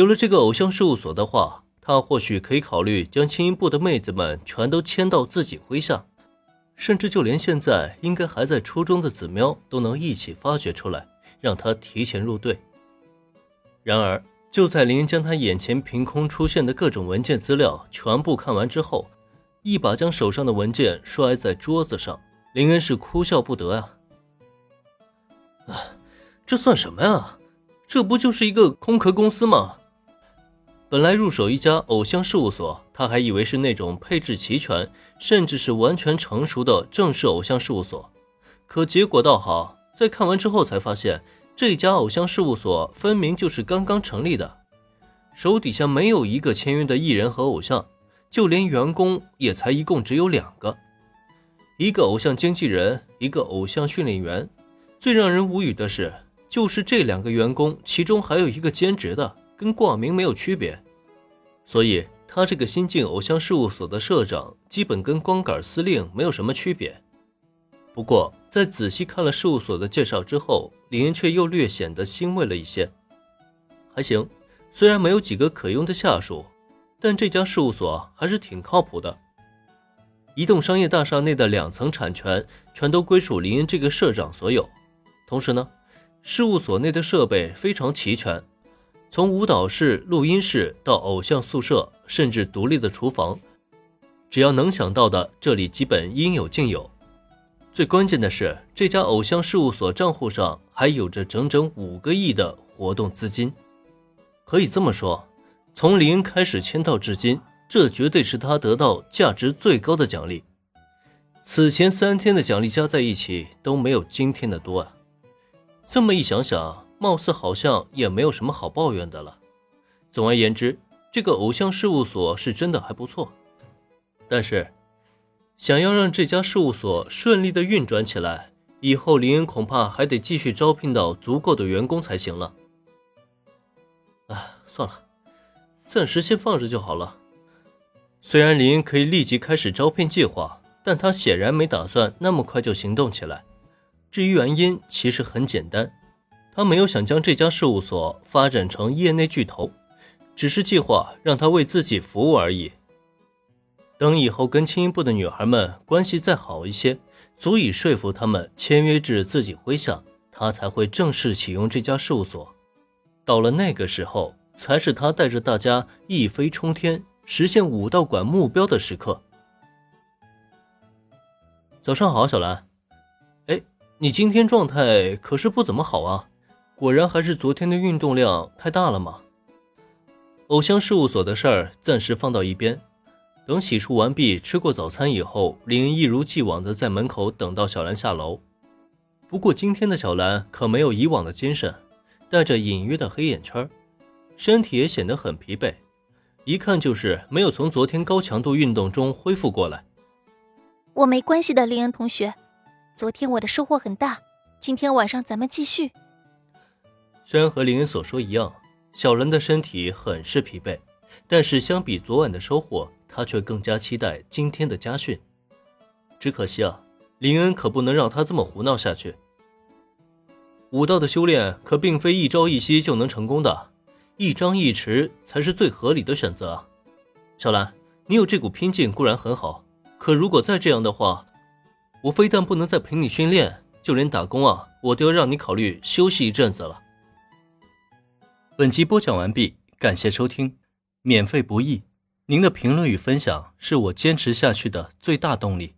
有了这个偶像事务所的话，他或许可以考虑将轻音部的妹子们全都签到自己麾下，甚至就连现在应该还在初中的子喵都能一起发掘出来，让他提前入队。然而，就在林恩将他眼前凭空出现的各种文件资料全部看完之后，一把将手上的文件摔在桌子上，林恩是哭笑不得啊！啊，这算什么呀？这不就是一个空壳公司吗？本来入手一家偶像事务所，他还以为是那种配置齐全，甚至是完全成熟的正式偶像事务所。可结果倒好，在看完之后才发现，这家偶像事务所分明就是刚刚成立的，手底下没有一个签约的艺人和偶像，就连员工也才一共只有两个，一个偶像经纪人，一个偶像训练员。最让人无语的是，就是这两个员工，其中还有一个兼职的。跟挂名没有区别，所以他这个新晋偶像事务所的社长，基本跟光杆司令没有什么区别。不过，在仔细看了事务所的介绍之后，李岩却又略显得欣慰了一些。还行，虽然没有几个可用的下属，但这家事务所还是挺靠谱的。一栋商业大厦内的两层产权全都归属林恩这个社长所有，同时呢，事务所内的设备非常齐全。从舞蹈室、录音室到偶像宿舍，甚至独立的厨房，只要能想到的，这里基本应有尽有。最关键的是，这家偶像事务所账户上还有着整整五个亿的活动资金。可以这么说，从零开始签到至今，这绝对是他得到价值最高的奖励。此前三天的奖励加在一起都没有今天的多啊！这么一想想。貌似好像也没有什么好抱怨的了。总而言之，这个偶像事务所是真的还不错。但是，想要让这家事务所顺利的运转起来，以后林恩恐怕还得继续招聘到足够的员工才行了。哎，算了，暂时先放着就好了。虽然林恩可以立即开始招聘计划，但他显然没打算那么快就行动起来。至于原因，其实很简单。他没有想将这家事务所发展成业内巨头，只是计划让他为自己服务而已。等以后跟青衣部的女孩们关系再好一些，足以说服他们签约至自己麾下，他才会正式启用这家事务所。到了那个时候，才是他带着大家一飞冲天、实现武道馆目标的时刻。早上好，小兰。哎，你今天状态可是不怎么好啊？果然还是昨天的运动量太大了吗？偶像事务所的事儿暂时放到一边，等洗漱完毕、吃过早餐以后，林恩一如既往的在门口等到小兰下楼。不过今天的小兰可没有以往的精神，带着隐约的黑眼圈，身体也显得很疲惫，一看就是没有从昨天高强度运动中恢复过来。我没关系的，林恩同学，昨天我的收获很大，今天晚上咱们继续。虽然和林恩所说一样，小兰的身体很是疲惫，但是相比昨晚的收获，她却更加期待今天的家训。只可惜啊，林恩可不能让她这么胡闹下去。武道的修炼可并非一朝一夕就能成功的，一张一弛才是最合理的选择。小兰，你有这股拼劲固然很好，可如果再这样的话，我非但不能再陪你训练，就连打工啊，我都要让你考虑休息一阵子了。本集播讲完毕，感谢收听，免费不易，您的评论与分享是我坚持下去的最大动力。